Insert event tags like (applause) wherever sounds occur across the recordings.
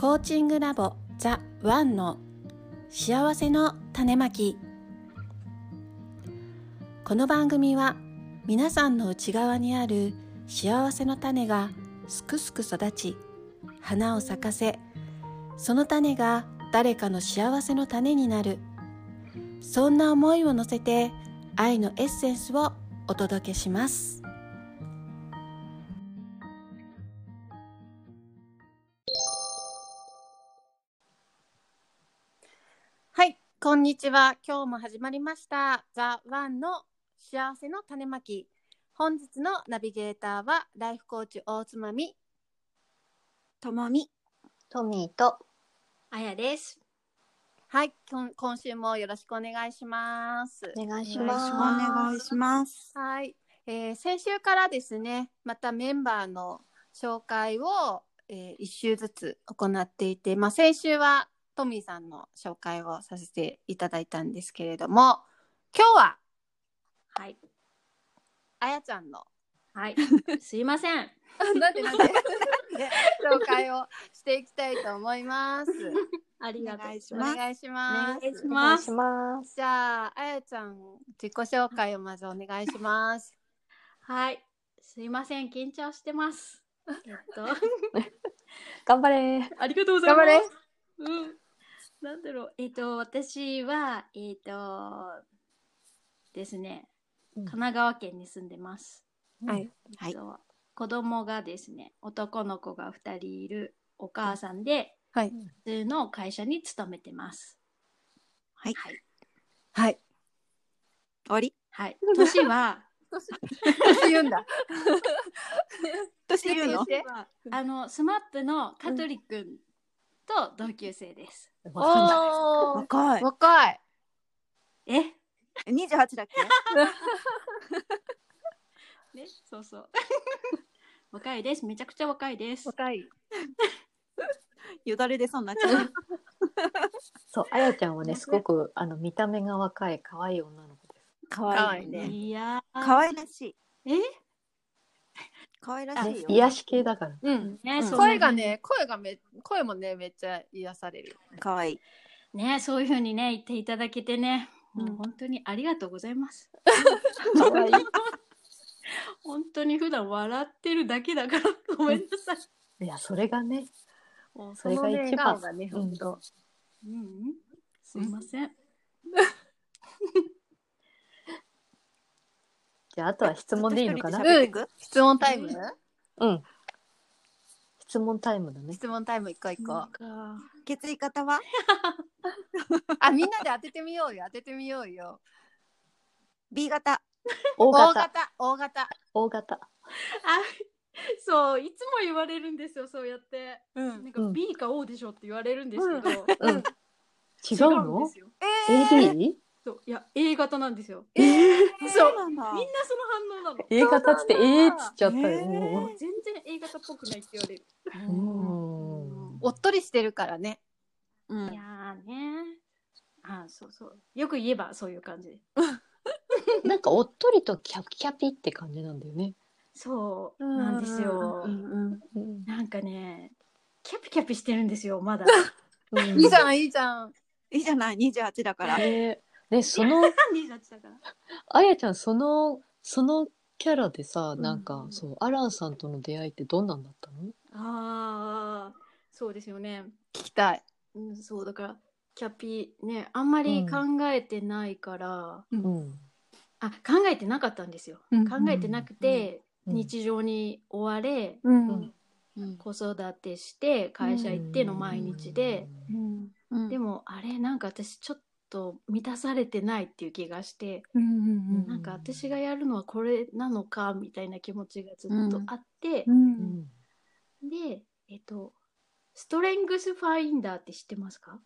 コーチングラボザ・ワンの幸せの種まき。この番組は皆さんの内側にある幸せの種がすくすく育ち花を咲かせその種が誰かの幸せの種になる。そんな思いを乗せて愛のエッセンスをお届けします。こんにちは。今日も始まりました。ザ・ワンの幸せの種まき。本日のナビゲーターはライフコーチ大つまみともみ。トミーと。あやです。はい今今週もよろしくお願いします。お願いしまます。お願いします。はい、えー先週からですねまたメンバーの紹介を、え1週ずつ行っていて、まあ、先週はトミーさんの紹介をさせていただいたんですけれども今日ははい。あやちゃんのはい。(laughs) すいません。なんでなんで (laughs) 紹介をしていきたいと思います。(laughs) ありがとう。お願いしおます願いしおます。願いしお願ますいし。ます。じゃああやちゃん自己紹介をまずお願いします。はい。すいません。緊張してます。えっと、頑張れ。ありがとうございます。頑張れうん。なんだろう。えっと、私は、えっと、ですね、うん神奈川県に住んでます。はい。えっと子供がですね、男の子が2人いるお母さんで、はい。普通の会社に勤めてます。はい。はい。はい。終わり？はい。年は、年言うんだ。(laughs) 年言うの言ってはあの、スマップの香取くんと同級生です。おお。若い。若い。え？二十八だっけ？(laughs) ね、そうそう。(laughs) 若いです。めちゃくちゃ若いです。若い。(laughs) よだれ出そうになっちゃう。そう、あやちゃんはね、すごくあの見た目が若い可愛い女の子です。可可愛いね。愛いねいやー可愛らしい。え？可愛らしいよ。癒し系だから。うん。ね、うんそう声がね、声がめ、声もね、めっちゃ癒される。可愛い。ね、そういうふうにね、言っていただけてね、もううん本当にありがとうございます。(laughs) 可愛い。(laughs) 本当に普段笑ってるだけだから、ごめんなさい。いや、それがね、もうそれが一番そのねうん本当。うんうん、すいません。(laughs) じゃあ、あとは質問でいいのかな？ずっと一人で喋ってく？質問タイム？うん。質問タイムだね。質問タイム一個一個。なんか血液型は？(laughs) あ、みんなで当ててみようよ。当ててみようよ。?B 型。大大型。型、大型。大型。あ、そう、いつも言われるんですよ、そうやって。うなん。かうん B か O でしょって言われるんですけど、うん。違う違うんでのすよ。えー ?AD? そういや A 型なんですよ。えーそうなんだ。みんなその反応なの。A 型っつって、えーっつっちゃったえよ。も全然 A 型っぽくないって言われる。おっとりしてるからね。うんいやーねあそうそう。よく言えばそういう感じで。(laughs) なんかおっとりとキャピキャピって感じなんだよね。そうなんですよ。なんかね、キャピキャピしてるんですよ、まだ。う (laughs) んいいじゃん、いいじゃん。いいじゃない。二十八だから。ねね、その、28だから。あやちゃん、その、そのキャラでさ、なんか、うんそう、アランさんとの出会いってどんなんだったの？ああ、そうですよね。聞きたい。うん、そうだから、キャピね、あんまり考えてないから、うん。あ、考えてなかったんですよ。うん。考えてなくて、うん。日常に追われ、うん。うん。子育てして、会社行っての毎日で、うん。うん。でもあれなんか私ちょっと満たされてないっていう気がして、うんなんか私がやるのはこれなのかみたいな気持ちがずっとあってう、うん。ん。でえっとストレングスファインダーって知ってますか？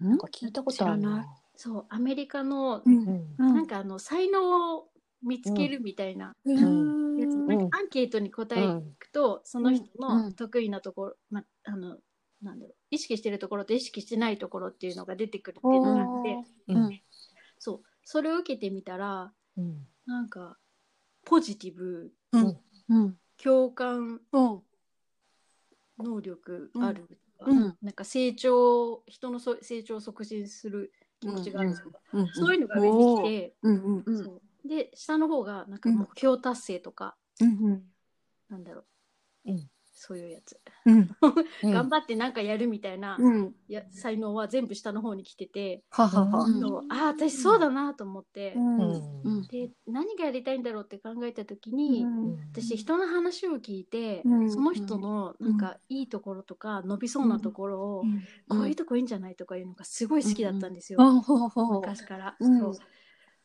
なんか聞いたことある知らなな。そうアメリカの、うん。うん。なんかあの才能を見つけるみたいなうん。やつ、んなんかアンケートに答えていくと、その人うのん。得意なところ、まあのなんだろう。意識してるところと意識してないところっていうのが出てくるっていうのがあって、うん。うん。そう。それを受けてみたらうん。なんかポジティブうん。うん。共感うん能力あるとか、うん。なんか成長人のそ成長を促進する気持ちがあるとか、うん。そういうのが上に来て、うんうん。うん。そう。で下の方がなんか目標達成とか、うん。なんだろう、うんそういうやつ、(laughs) うん。頑張ってなんかやるみたいな、うん。や才能は全部下の方に来てて、ははは。うん。そう。ああ私そうだなと思って、うん。うん。で何がやりたいんだろうって考えた時に、私人の話を聞いて、うん。その人のなんかいいところとか伸びそうなところを、こういうとこいいんじゃないとかいうのがすごい好きだったんですよ、昔から、うん。そう。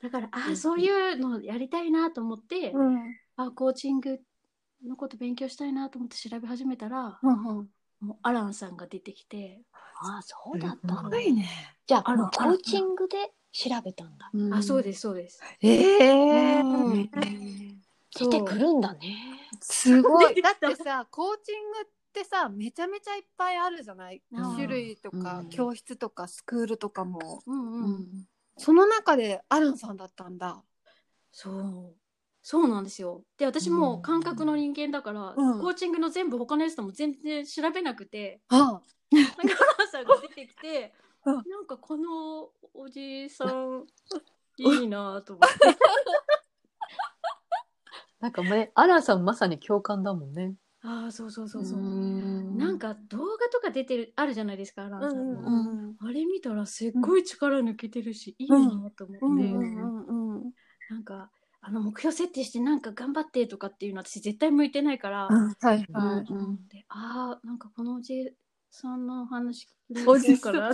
だからああそういうのやりたいなと思って、うん。あコーチングのこと勉強したいなと思って調べ始めたら、ほうほうもうアランさんが出てきて、ああそうだったすごいね。じゃああらもうコーチングで調べたんだ。あそうですそうです。ええ。うん出てくるんだね。すごい。(laughs) だってさ、コーチングってさ、めちゃめちゃいっぱいあるじゃない？うん。種類とか、うん。教室とか、スクールとかも。うんうん、その中でアランさんだったんだ。そうそうなんですよ。で私も感覚の人間だから、うん。コーチングの全部他のやつとも全然調べなくて、あ。なんかアランさんが出てきて、(laughs) うん。なんかこのおじさんいいなと思って。(laughs) なんかねアランさんまさに共感だもんね。ああそうそうそうそう、ん。なんか動画とか出てるあるじゃないですかアランさんの、うんあれ見たらすっごい力抜けてるし、いいなと思って、うんうんうん。なんかあの目標設定してなんか頑張ってとかっていうの私絶対向いてないから、うんはいうんはい。でああなんかこのおじさんの話おじさん。か (laughs) な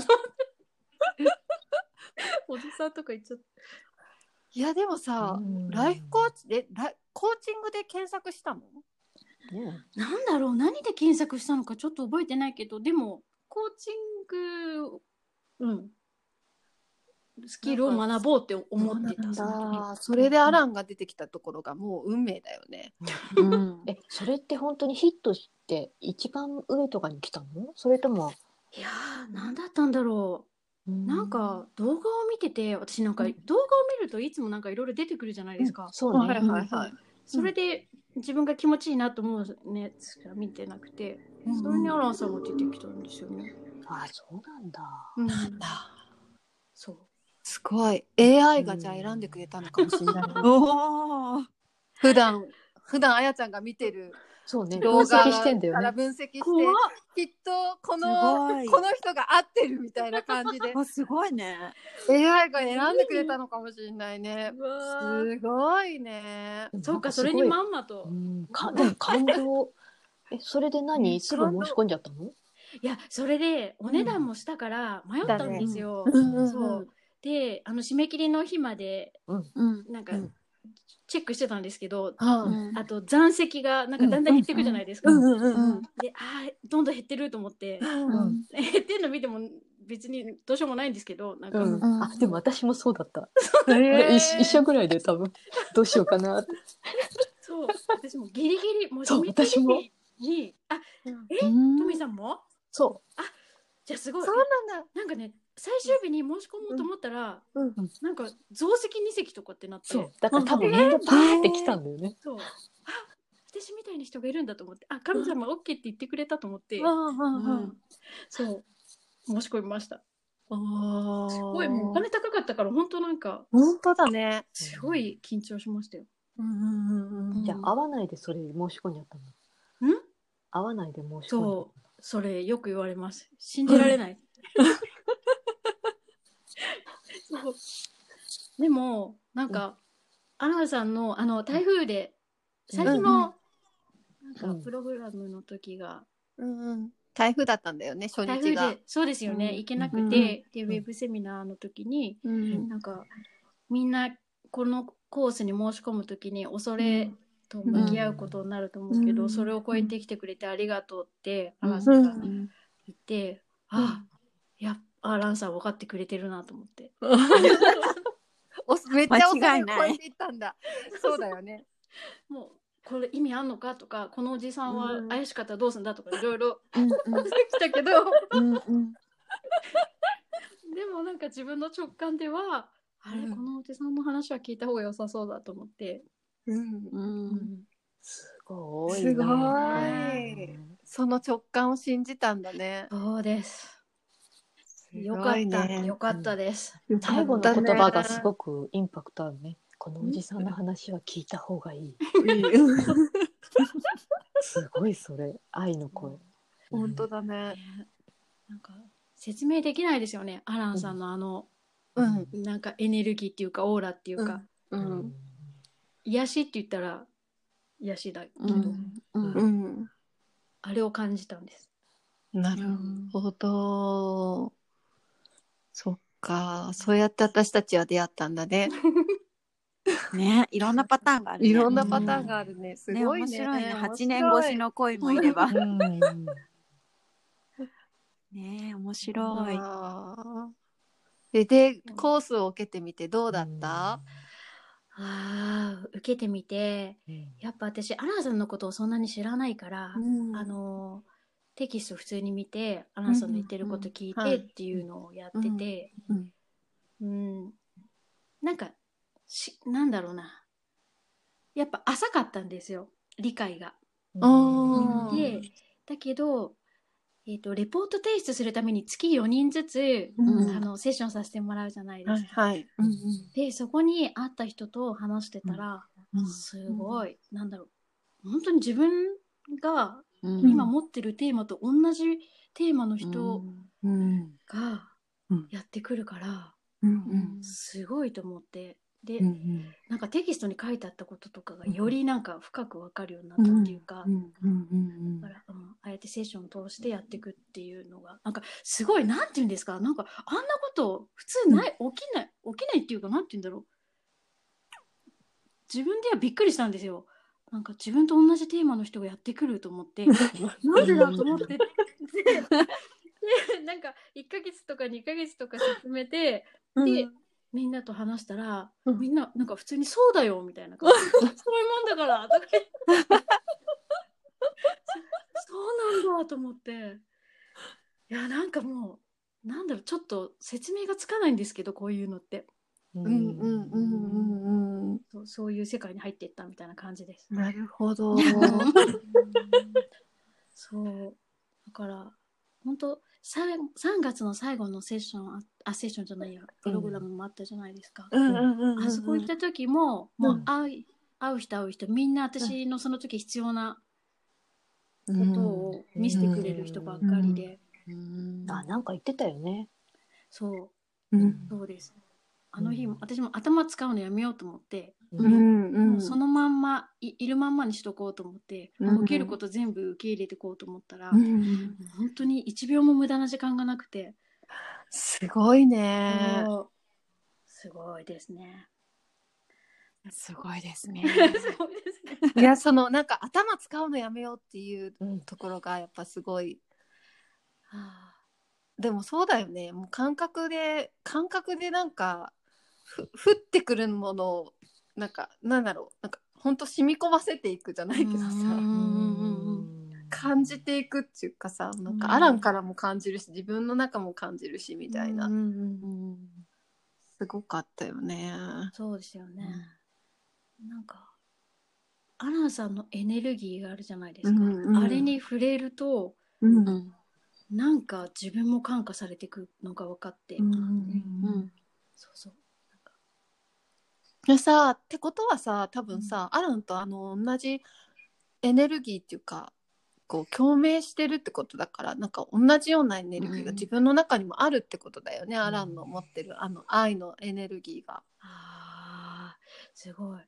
おじさんとか言っちゃっいやでもさ、うん。ライフコーチでライコーチングで検索したの？なんだろう何で検索したのかちょっと覚えてないけどでもコーチングうんスキルを学ぼうって思ってた。そそれでアランが出てきたところがもう運命だよね。うん。(laughs) えそれって本当にヒットして一番上とかに来たの？それともいやー何だったんだろう。なんか動画を見てて私なんか動画を見るといつもなんかいろいろ出てくるじゃないですか、そうね、はいはいはい。それで自分が気持ちいいなと思うねしか見てなくて、それにアランさんが出てきたんですよね。あそうなんだ。うん、なんだ。そう。すごい AI がじゃあ選んでくれたのかもしれない。(laughs) おお。普段普段あやちゃんが見てるそうね動画分析してんだよからね分析してきっとこすのごいこの人が合ってるみたいな感じで (laughs) あ、すごいね。AI が選んでくれたのかもしれないね。すごいね。そうか、それにまんまとう。んかでも感動えそれで何？すぐ申し込んじゃったの？いや、それでお値段もしたから迷ったんですよ。うんうんうんそう。で、あの締め切りの日までうん。なんかうん。チェックしてたんですけど、はあと残席がなんかだんだん減っていくじゃないですか。で、あーどんどん減ってると思って、うん。減ってんの見ても別にどうしようもないんですけど、なんか、うん。うん。あでも私もそうだった、えー。一一緒ぐらいで多分どうしようかなって。そう、私もギリギリ、もう締め切り私も。に、あ、え、うん。トミーさんも？そじゃあすごい。そうなんだ。なんかね、最終日に申し込もうと思ったら、うん。なんか増席2席とかってなって、うそう。だから多分みんなバーって来たんだよね。そう。あ、私みたいな人がいるんだと思って、あ、神様 OK って言ってくれたと思って、うんうんううん。んそう、申し込みました。あすごい、もうお金高かったから、本当なんか、本当だね。すごい緊張しましたよ。うんうんうんじゃあ合わないでそれ申し込んじゃったの。ん？合わないで申し込んじゃったそう、それよく言われます。信じられない。(laughs) そうでも、なんか、アナさんの、あの、台風で、最近うんの、なんか、うん。プログラムの時が、うんうん。台風だったんだよね、初日が。で。、そうですよね、うん。行けなくて、うんで、ん。ウェブセミナーの時に、うんなんか、みんな、このコースに申し込む時に、恐れと向き合うことになると思うけど、うん。それを超えてきてくれてありがとうって、アうん。ランさんがうん。言って、あ、やっぱランさん分かってくれてるなと思って。(laughs) おめっちゃ恐れを間違いない超えていったんだ。そうだよね。(laughs) もう、これ意味あんのかとか、このおじさんはうん怪しかったらどうすんだとか、いろいろうん (laughs) 来たけど、うんうんでもなんか自分の直感では、あれ、うんこのおじさんの話は聞いた方が良さそうだと思って、うんうん。すごいすごいねその直感を信じたんだね。そうです。すよかった、よかったです。最後の言葉がすごくインパクトあるね。このおじさんの話は聞いた方がいい。すごいそれ、愛の声。本当だね。なんか説明できないですよね。アランさんのあの、うん。なんかエネルギーっていうかオーラっていうか、う。うんん。癒しって言ったら癒しだけど、うんうんうん。あれを感じたんです。なるほど。そっか。そうやって私たちは出会ったんだね。ね、いろんなパターンがある、ね。いろんなパターンがあるね。すね、ごいね。面白いね。面白い八年越し。の恋もいれば。うん (laughs) ね、面白い。で、で、コースを受けてみてどうだった？ああ受けてみてやっぱ私アランさんのことをそんなに知らないから、あのテキスト普通に見てアランさんの言ってること聞いうんうんはい。てっていうのをやってて、うんうん、なんかしなんだろうな。やっぱ浅かったんですよ。理解が。でだけど、えー、とレポート提出するために月4人ずつ、うん。あのセッションさせてもらうじゃないではいすか。はい。うんでそこに会った人と話してたら、うん。すごい、なんだろう。本当に自分がうん今持ってるテーマと同じテーマの人うん。がうん。やってくるから、うんすごいと思って。で、うんなんかテキストに書いてあったこととかがよりなんか深く分かるようになったっていうか、うんうん。だから、うん、ああやってセッションを通してやっていくっていうのがなんかすごいなんて言うんですか？なんかあんなこと普通ない、起きない起きないっていうかなんて言うんだろう。自分ではびっくりしたんですよなんか自分と同じテーマの人がやってくると思って (laughs) なんでだと思って。で (laughs) でなんか1ヶ月とか2ヶ月とか進めてで、みんなと話したら、うん。みんななんか普通にそうだよみたいな感じ。そういうもんだからとか (laughs) そうなんだと思って。いやなんかもうなんだろうちょっと説明がつかないんですけどこういうのってううんうんうんうんうん。そうそういう世界に入っていったみたいな感じです。なるほど。そうだから本当さ3月の最後のセッションああセッションじゃないやプログラムもあったじゃないですか。うんうんうんうん。あそこ行った時も、もううん会う会う人会う人みんな私のその時必要なこことを見せてくれる人ばっかりで、あ、なんか言ってたよね。そううんそうですあの日私も頭使うのやめようと思って、うんうんそのまんまいいるまんまにしとこうと思って、うん受けること全部受け入れていこうと思ったら、うん本当に1秒も無駄な時間がなくて、すごいね。すごいですね。すごいですね。(laughs) いやそのなんか頭使うのやめようっていううんところがやっぱすごい。あでもそうだよね。もう感覚で感覚でなんかふ降ってくるものをなんかなんだろうなんか本当染み込ませていくじゃないけどさ。うんうんうん感じていくっていうかさなんうんかアランからも感じるし自分の中も感じるしみたいな、うんうんうんすごかったよね。そうですよね。なんかアランさんのエネルギーがあるじゃないですか。うんうんあれに触れるとうんなんか自分も感化されていくのが分かって、うんそうそう。でさってことはさ多分さ、アランとあの同じエネルギーっていうかこう共鳴してるってことだからなんか同じようなエネルギーがうん。自分の中にもあるってことだよね、アランの持ってるあの愛のエネルギーが。ああすごい。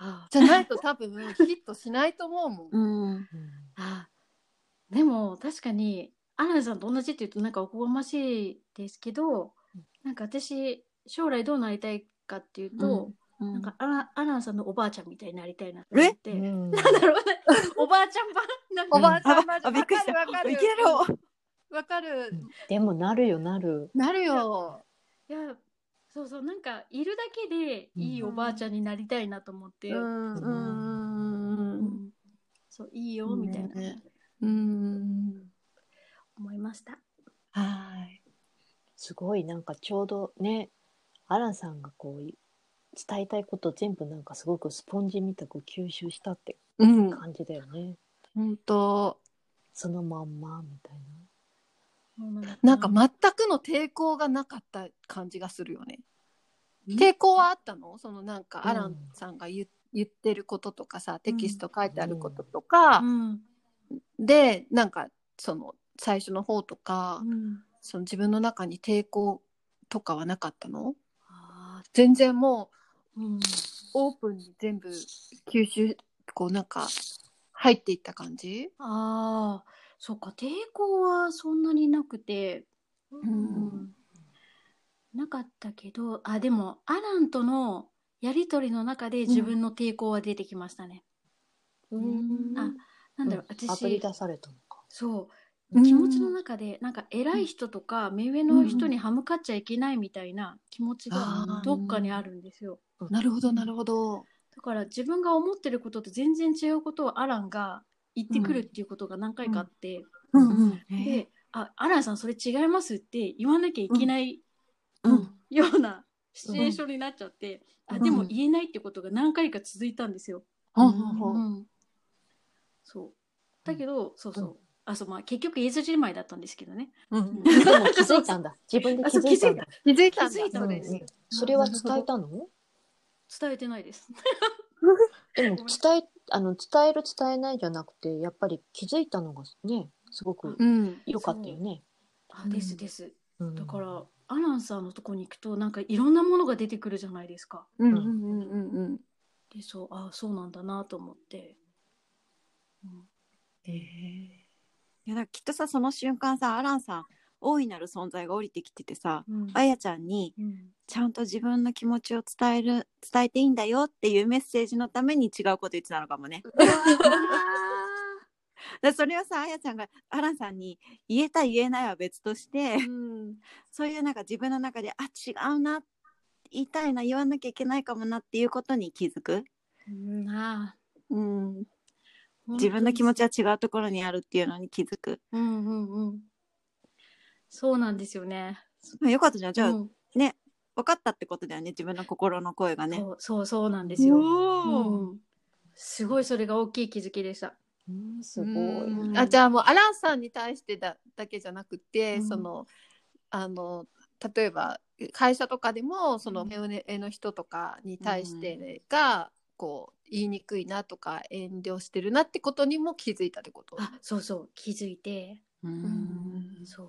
あじゃないと多分ヒットしないと思うもん。うん。あでも確かにアランさんと同じって言うとなんかおこがましいですけど、なんか私将来どうなりたいかっていうと、なんかアラアランさんのおばあちゃんみたいになりたいなと思って、うん (laughs) なんだろうね。(laughs) おばあちゃん版なんか。おばあちゃんあマジあびっくりした。わかるいけろわかる。でもなるよなる。なるよ。いや。そうそうなんかいるだけでいいおばあちゃんになりたいなと思って、うんうんうんうん。そういいよみたいな、ねうん。思いました。はい。すごいなんかちょうどね、アランさんがこう伝えたいこと全部なんかすごくスポンジみたく吸収したってうん。感じだよね。本当。そのまんまみたいな。んか全くの抵抗がなかった感じがするよね。抵抗はあったの？そのなんかうん。アランさんが言,、言ってることとかさテキスト書いてあることとか、うん。でなんかその最初の方とか、うん。その自分の中に抵抗とかはなかったの？あ全然もうん。オープンに全部吸収こうなんか入っていった感じ？あーそうか抵抗はそんなになくて、うんなかったけどあでもアランとのやり取りの中で自分の抵抗は出てきましたね。な。あなんだろう、あぶり私出されたのか。そう。うん気持ちの中でなんか偉い人とか目上の人に歯向かっちゃいけないみたいな気持ちがどっかにあるんですよ。なるほどなるほど。だから自分が思ってることと全然違うことをアランが言ってくるっていうことが何回かあって、うん。うんで「あアランさんそれ違います」って言わなきゃいけないうん。ようなシチュエーションになっちゃって、うん。あでも言えないってことが何回か続いたんですよ。うん。うん。そう。だけどそうそう、うんあそうまあ結局言えずじまいだったんですけどね。うんでも気づいたんだ。(laughs) 自分で気づいたんだ。気づいたづいたんですうんうんそれは伝えたの？伝えてないです。(laughs) でも伝え、あの、伝える伝えないじゃなくて、やっぱり気づいたのがね、すごくうん良かったよね。あですです。うんだからアランさんのとこに行くとなんかいろんなものが出てくるじゃないですか。うんうんうんうんでそうあそうなんだなと思って。へえいやだからきっとさその瞬間さアランさん大いなる存在が降りてきててさうん。あやちゃんにうん。ちゃんと自分の気持ちを伝える伝えていいんだよっていうメッセージのために違うこと言ってたのかもね。だからそれをさあやちゃんがアランさんに言えた言えないは別としてうん。(laughs) そういうなんか自分の中であ違うな言いたいな言わなきゃいけないかもなっていうことに気づく、うんあうん、ー自分の気持ちは違うところにあるっていうのに気づく、うんうんうん。そうなんですよね。まあ、よかったじゃん。じゃあ、うん。ね分かったってことだよね。自分の心の声がね。そうそうそうなんですよ。おうん。すごいそれが大きい気づきでした。うんすごい。うん。あじゃあもうアランさんに対してだだけじゃなくて、うん。そのあの例えば会社とかでもその目上の人とかに対してが、こう言いにくいなとか遠慮してるなってことにも気づいたってこと？あそうそう。気づいて、うん。そう。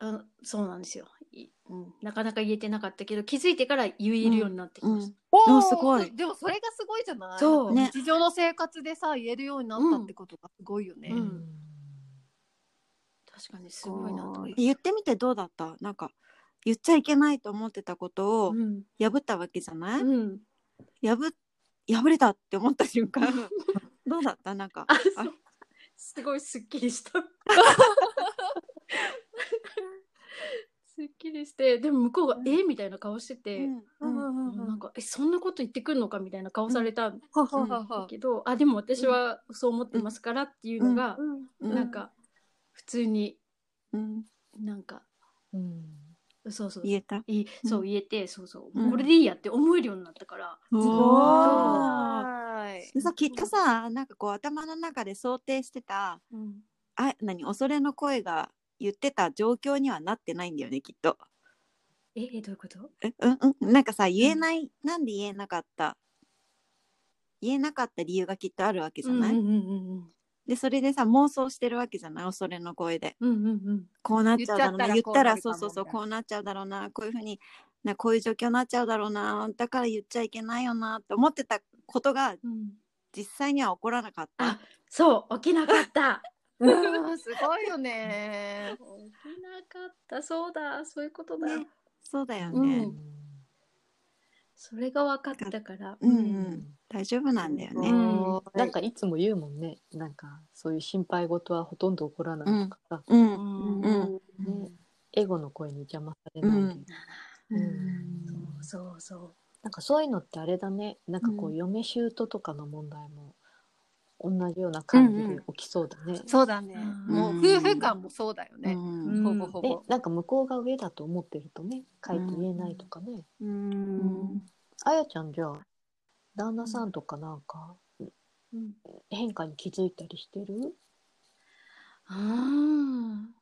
あそうなんですよ、いうん。なかなか言えてなかったけど気づいてから言えるようになってきました。おー。すごい。でもそれがすごいじゃない？そう。ね。日常の生活でさ言えるようになったってことがすごいよね。うん。確かにすごいなと。言ってみてどうだった？なんか言っちゃいけないと思ってたことをうん。破ったわけじゃない、うん、破破れたって思った瞬間。(laughs) どうだった？なんか。すごいすっきりした。すっきりしてでも向こうが「え？みたいな顔してて、うん。うんなんか「えそんなこと言ってくるのか」みたいな顔されたんだけど、あでも私はそう思ってますからっていうのが、うん。なんか普通にうん。なんかうんそうそう。言えた？いい。そう言えて、そうそう、うん。これでいいやって思えるようになったから、おはい。でさきっとさなんかこう頭の中で想定してたうん。あ何？恐れの声が言ってた状況にはなってないんだよねきっと。ええどういうこと？えうんうん。なんかさ言えない、なんで言えなかった？言えなかった理由がきっとあるわけじゃない、うんうんうんでそれでさ妄想してるわけじゃない？恐れの声で。うんうんうん。こうなっちゃうだろうな。言言ったららそうそうそうこうなっちゃうだろうな。こういうふうになこういう状況になっちゃうだろうな。だから言っちゃいけないよなって思ってたことがうん。実際には起こらなかった。あそう起きなかった。(laughs) うんすごいよね。(laughs) 起きなかった。そうだそういうことだ、ねそうだようね、んそれが分かったから。うん。うん大丈夫なんだよね、うん。なんかいつも言うもんね。なんかそういう心配事はほとんど起こらないとかさ、うん。うん。うん。ね、エゴの声に邪魔されない。で、うん。うん。そうそう。なんかそういうのってあれだね。なんかこう、うん。嫁姑とかの問題も同じような感じで起きそうだね。そうだね。うん。もう夫婦間もそうだよね。うん。ほぼほでぼ。なんか向こうが上だと思ってるとね書いて言えないとかね、うん。あやちゃんじゃあ旦那さんとかなんかうん変化に気づいたりしてる？あー。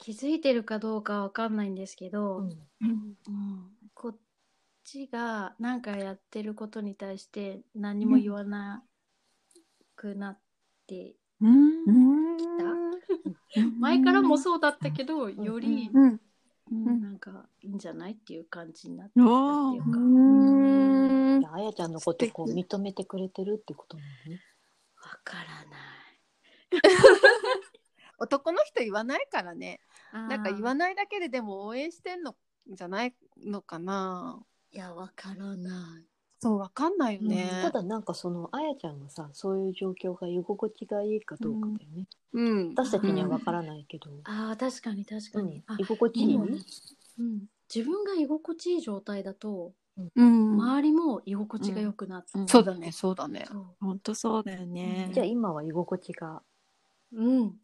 気づいてるかどうかわかんないんですけど、うん。うん。こっちが何かやってることに対して何も言わなくなって、前からもそうだったけど、よりうん。なんかいいんじゃないっていう感じになってきたっていうか、わじゃああやちゃんのことこう認めてくれてるってことなのね。からない。男の人言わないからね。なんか言わない。ないだけででも応援してんのじゃないのかな。いや、わからない。そうわかんないよね、ただなんかそのあやちゃんがさそういう状況が居心地がいいかどうかだよね。うん。私たちにはわからないけど、ああ、確かに確かうん。に。あ居心地いい？でもねうん、自分が居心地いい状態だと、うん。周りも居心地が良くなって、う。ん。そうだねそうだね。本当そうだよね。じゃあ今は居心地が？うん、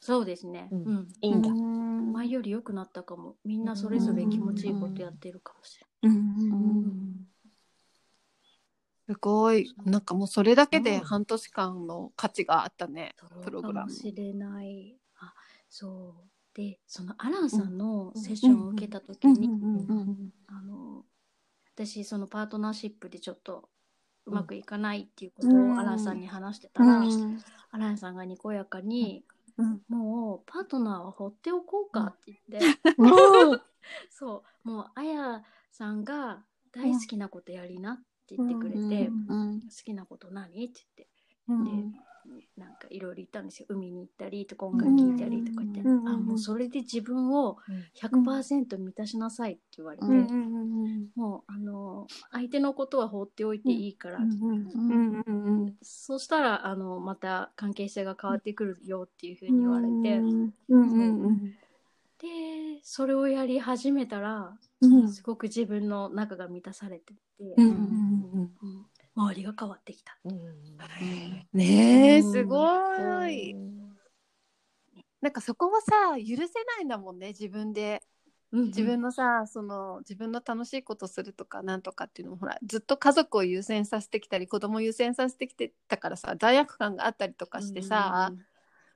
そうですね。ううん。ん。いいんだ。うん。前より良くなったかも。みんなそれぞれ気持ちいいことやってるかもしうんすごい。なんかもうそれだけでうん。半年間の価値があったね。プログラム。かもしれない。あ、そう。で、そのアランさんのセッションを受けた時に、あの私そのパートナーシップでちょっとうまくいかないっていうことうん。をアランさんに話してたら、アランさんがにこやかに、うん。もうパートナーは放っておこうかって言って、(laughs) そう。もうあやさんが大好きなことやりなって言ってくれて、好きなこと何？って言って。でなんかいろいろ言ったんですよ。海に行ったりとか音楽聴いたりとか言って、うんあもうそれで自分を100%満たしなさいって言われて、もうあの相手のことは放っておいていいから、そしたらあのまた関係性が変わってくるよっていうふうに言われて、でそれをやり始めたらすごく自分の中が満たされてて、うん周りが変わってきた。うんねえうん。すごい、なんかそこはさ許せないんだもんね自分で。自分のさ、その自分の楽しいことするとかなんとかっていうのもほらずっと家族を優先させてきたり子供を優先させてきてたからさ罪悪感があったりとかしてさ、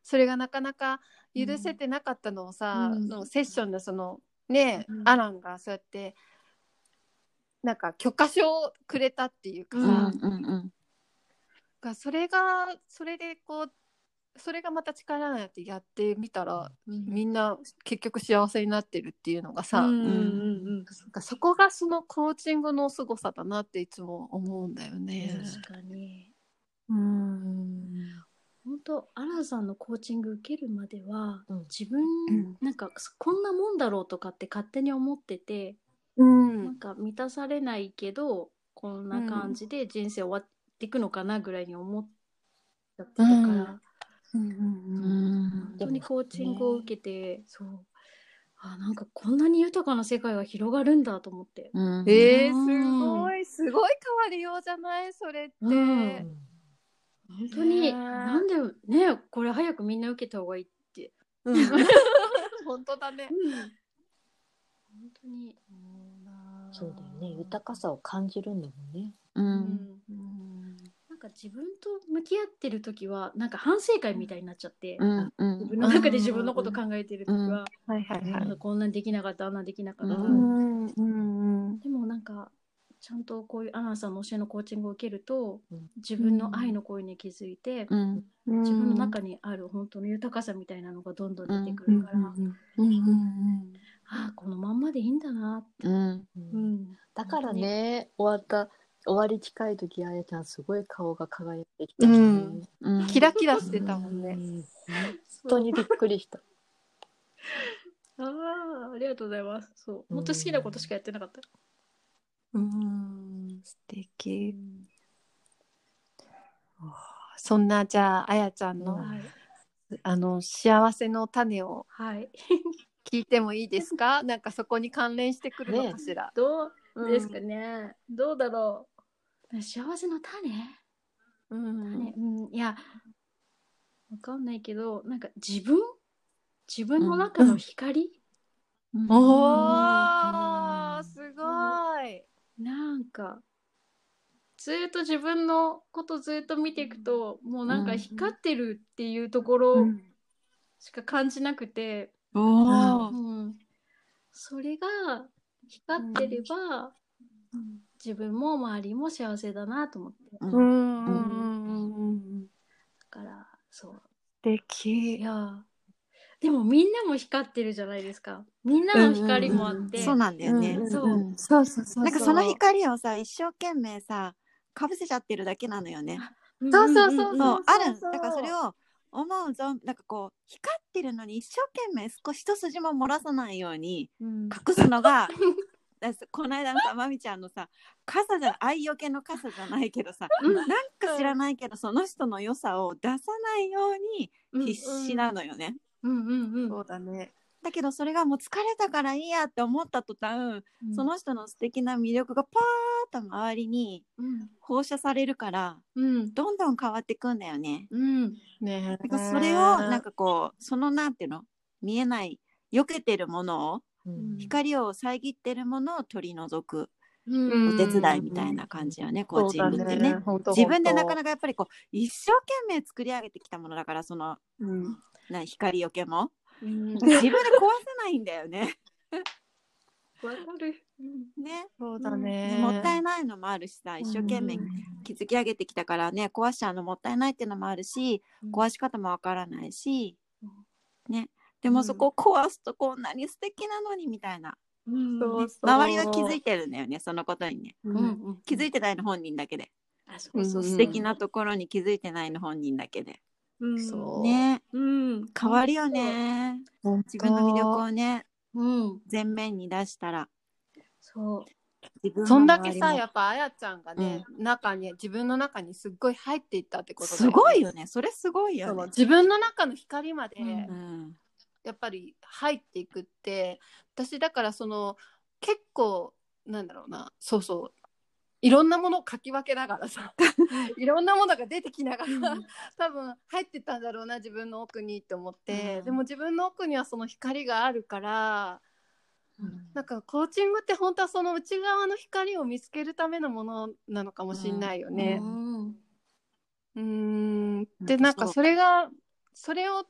それがなかなか許せてなかったのをさ、うんのセッションでそのね、うん。アランがそうやってなんか許可書をくれたっていうかさ、がそれがそれでこうそれがまた力になってやってみたら、みんな結局幸せになってるっていうのがさ、うんうんうんなんかそこがそのコーチングの凄さだなっていつも思うんだよね。確かに。うん。本当アランさんのコーチング受けるまでは、うん。自分、ん。なんかこんなもんだろうとかって勝手に思ってて、うん。なんか満たされないけどこんな感じで人生終わっていくのかなぐらいに思っちゃってたから、うん。本当にコーチングを受けて、そう。あなんかこんなに豊かな世界が広がるんだと思って。えー、うん。すごい。すごい変わりようじゃないそれって。うん。本当に、ねえ。なんでねこれ早くみんな受けた方がいいって。(laughs) 本当だね。本当に。そうだよね。豊かさを感じるんだもんね。うん。なんか自分と向き合ってる時はなんか反省会みたいになっちゃって、自分の中で自分のこと考えてる時は、はいはいなんかこんなんできなかったあんなんできなかった、うん。でもなんかちゃんとこういうアナンさんの教えのコーチングを受けると、うん。自分の愛の声に気づいて、自分の中にある本当の豊かさみたいなのがどんどん出てくるから、ああこのまんまでいいんだなって、うん。だからね終わった終わり近い時あやちゃんすごい顔が輝いてきたしね、うん。キラキラしてたもんね。うん。本当にびっくりした。(laughs) ああありがとうございます。そう。本当好きなことしかやってなかった、素敵。そんなじゃああやちゃんの、はい。あの幸せの種をはい聞いてもいいですか？なんかそこに関連してくるのかしら？どうですかね、どうだろう？幸せの種？うん。ねうん、いやわかんないけどなんか自分？自分の中の光、おーすごい。なんかずーっと自分のことずーっと見ていくと、もうなんか光ってるっていうところしか感じなくて、おうーん、それが光ってれば、自分も周りも幸せだなと思って。だうん。うん。うんうんからそう。素敵。いや。でもみんなも光ってるじゃないですか。みんなの光もあって、そうなんだよね。うんそう。うん。そうそうそうなんかその光をさ、一生懸命さ、かぶせちゃってるだけなのよね。う (laughs) んそうそうそうう。んそう、ある。だからそれを思うぞ、なんかこう、光ってるのに一生懸命少し一筋も漏らさないようにうん。隠すのが、(laughs) だすこの間のさ、まみちゃんのさ、傘じゃ、愛よけの傘じゃないけどさ、うん。なんか知らないけど、その人の良さを出さないようにうん必死なのよね。うんうんうん。そうだねだけどそれがもう疲れたからいいやって思った途端、うん。その人の素敵な魅力がパーッと周りにうん。放射されるからうん。どんどん変わってくんだよね。うん。ねなんかそれをなんかこうそのなんていうの見えない避けてるものをうん。光を遮ってるものを取り除くうん。お手伝いみたいな感じよね、コーチングってね。本当自分でなかかなかやっぱりこう一生懸命作り上げてきたものだからそのうん。な光よけもうん。自分で壊せないんだよね。(laughs) わかる。うん。ね。そうだね。もったいないのもあるしさ一生懸命うん。築き上げてきたからね壊しちゃうのもったいないっていうのもあるし壊し方もわからないしうん。ね。でもそこを壊すとこんなに素敵なのにみたいな、うん。そうそう。周りは気づいてるんだよねそのことにね。うん。うん。気づいてないの本人だけで、あそうそうう。ん素敵なところに気づいてないの本人だけで、うんそう。ね。うん変わるよね。自分の魅力をねうん。前面に出したら。そう。そんだけさやっぱあやちゃんがね、中に自分の中にすっごい入っていったってことだすごいよね。それすごいよね。自分の中の光まで、うんうん。やっぱり入っていくって私だからその結構なんだろうな。そうそういろんなものをかき分けながらさ (laughs) いろんなものが出てきながら、多分入ってったんだろうな自分の奥にって思って、うん。でも自分の奥にはその光があるからなんかコーチングって本当はその内側の光を見つけるためのものなのかもしれないよね。うん。でうん。なんかそれがそれを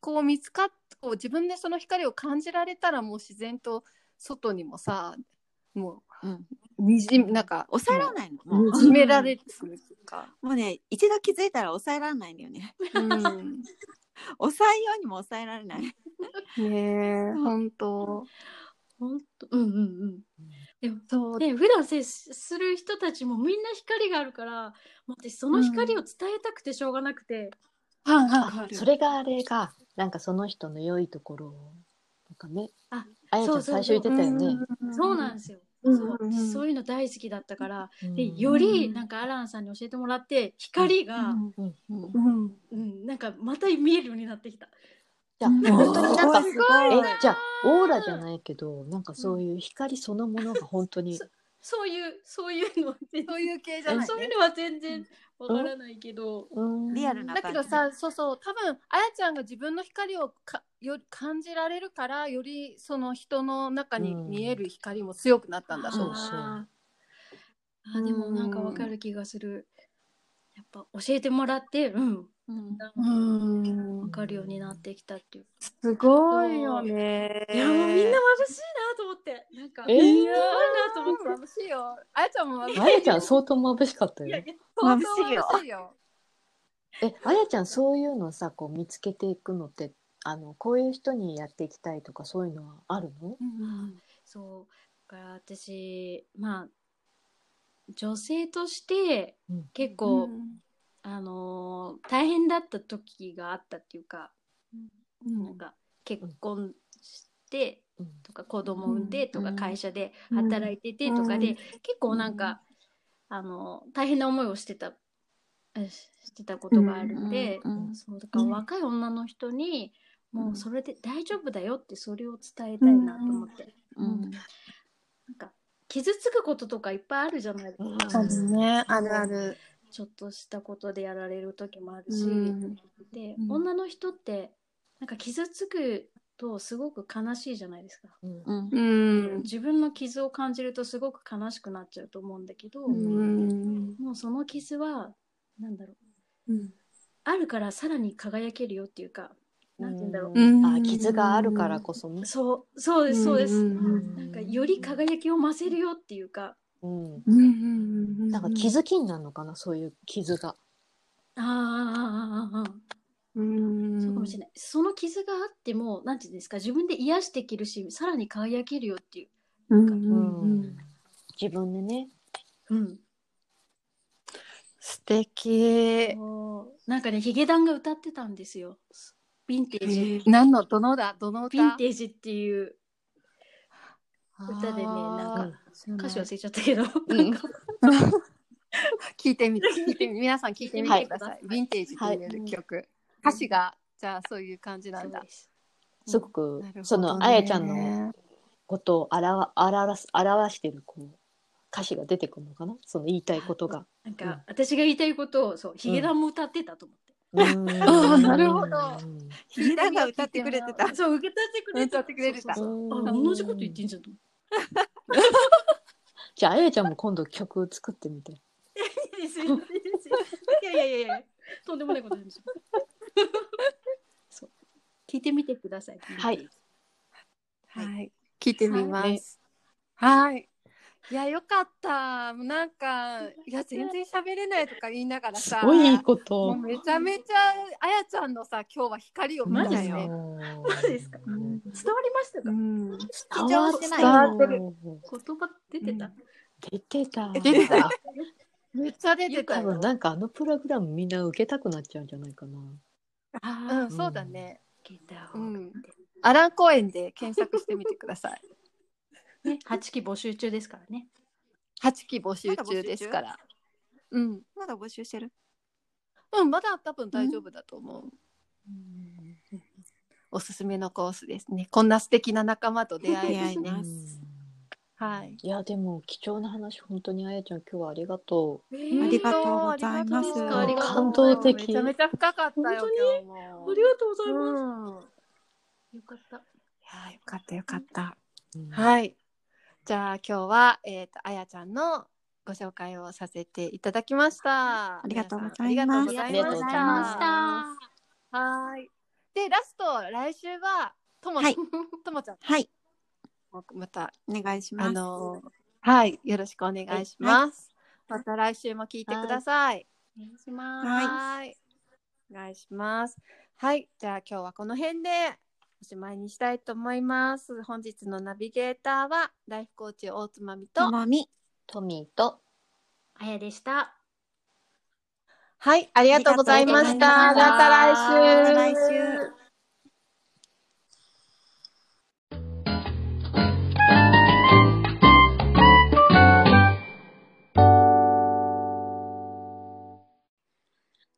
こう見つかっこう自分でその光を感じられたらもう自然と外にもさもうん。うにじなんか抑えられないの。もうにじめられるっていうか、もうね一度気づいたら抑えられないんだよね。うん、(laughs) 抑えようにも抑えられない。ねえ本当。本当。うんうんうん。でもそう。ね普段接する人たちもみんな光があるから私その光を伝えたくてしょうがなくて、はいあそれがあれがなんかその人の良いところを。なんかね。ああやちゃん最初言ってたよね。そうなんですよ、うんそううん。そういうの大好きだったから、うんでよりなんかアランさんに教えてもらって光が、うんうんうんうん。なんかまた見えるようになってきた。じゃあ本当になんかすごいえじゃあオーラじゃないけどなんかそういう光そのものが本当にそういうそういうのは全そういう系じゃない、ね、そういうのは全然わからないけど、うん。リアルなだけどさそうそう多分あやちゃんが自分の光をかよ感じられるからよりその人の中に見える光も強くなったんだと思う。そうそう。あー。あでもなんかわかる気がする。やっぱ教えてもらって、うん、うんわかるようになってきたっていう。すごいよね。いやもうみんな眩しいなと思って、なんか、えーすごいなと思って。眩しいよ。あやちゃんも眩しいよ。あやちゃん相当眩しかったよいやい。や相当眩しいよ。えあやちゃんそういうのさこう見つけていくのってあのこういう人にやっていきたいとかそういうのはあるの？そうだから私まあ女性としてうん。結構、あのー大変だった時があったっていうか、なんか結婚してうん。とか子供産んでとかうん。会社でうん。働いててとかで、うん。結構なんか、あの大変な思いをしてたえしてたことがあるんで、うん。うん。そうだから若い女の人に、もうそれで大丈夫だよってそれを伝えたいなと思って、うん。なんか傷つくこととかいっぱいあるじゃないですか、あるね。あるある。ちょっとしたことでやられる時もあるし、うんで、うん女の人ってなんか傷つくとすごく悲しいじゃないですか、うんうんうん。自分の傷を感じるとすごく悲しくなっちゃうと思うんだけど、うん。もうその傷はなんだろううんあるからさらに輝けるよっていうかなんて言うんだろう。うん。あ傷があるからこそね。そうそうですそうです、なんかより輝きを増せるよっていうか。うん。うんうんうんなんか気づきになるのかな、そういう傷が。あーあーあーあーあー。うん。そうかもしれない。その傷があってもなんていうんですか自分で癒していけるしさらに輝けるよっていう。うん。自分でね。うん。素敵。なんかねヒゲダンが歌ってたんですよヴィンテージ。何のどのだ？どの歌？ヴィンテージっていう歌でねなんか歌詞忘れちゃったけど、か。(laughs) 聞いてみて聞いてみ皆さん聞いてみてください、はい。ヴィンテージっていう曲、歌詞がじゃあそういう感じなんだ。す。すごくそのあやちゃんのことを表表す表してるこう歌詞が出てくるのかな？その言いたいことが。なんか、私が言いたいことをそうヒゲダンも歌ってたと思って、うん。あなるほど。うんヒゲダンが歌ってくれてた。そう受け取ってくれ歌ってくれてた。同じこと言ってんじゃん。じゃああやちゃんも今度曲作ってみて。いやいやいやいや。とんでもないことなんですよそう。聞いてみてください。はい。はい、聞いてみます。はい。いや、よかった。なんか、(laughs) いや、全然喋れないとか言いながらさ。すごいいいこもとう。めちゃめちゃ、あやちゃんのさ、今日は光を見たマジよね。マジですか？うん伝わりましたか、うん。緊張してない伝わってる言葉出てた、出てた。出てた。(laughs) めっちゃ出てたよ多分。なんかあのプログラムみんな受けたくなっちゃうんじゃないかな。うん、そうだね。聞いた方がうん。アラン公園で検索してみてください。ね、8期募集中ですからね。8期募集中ですから。うん。まだ募集してる？うん、まだ多分大丈夫だと思う。おすすめのコースですね。こんな素敵な仲間と出会えま。はい。いやでも貴重な話本当にあやちゃん今日はありがとあありがとうございますありがとう感動的めちゃめちゃ深かったよ。ありがとうございます。うん。よかった。いやよかったよかった。う。い。はい。じゃあ今日は、えっ、と、あやちゃんのご紹介をさせていただきました。ありがとうございますありがとうございました。はい。で、ラスト、来週は、ともちゃん、はいともちゃん、はい。また、お願いします。あのーはい、よろしくお願いします。また来週も聞いてください。お願いします。はいはい。お願いします。はい。じゃあ今日はこの辺でおしまいにしたいと思います。本日のナビゲーターはライフコーチ大つまみとと、もみ。トミーとあやでした。はい、ありがとうございました。ありがとうございましたまた来週。また来週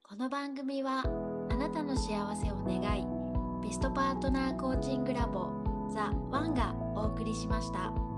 この番組はあなたの幸せを願いベストパートナーコーチングラボザ・ワンがお送りしました。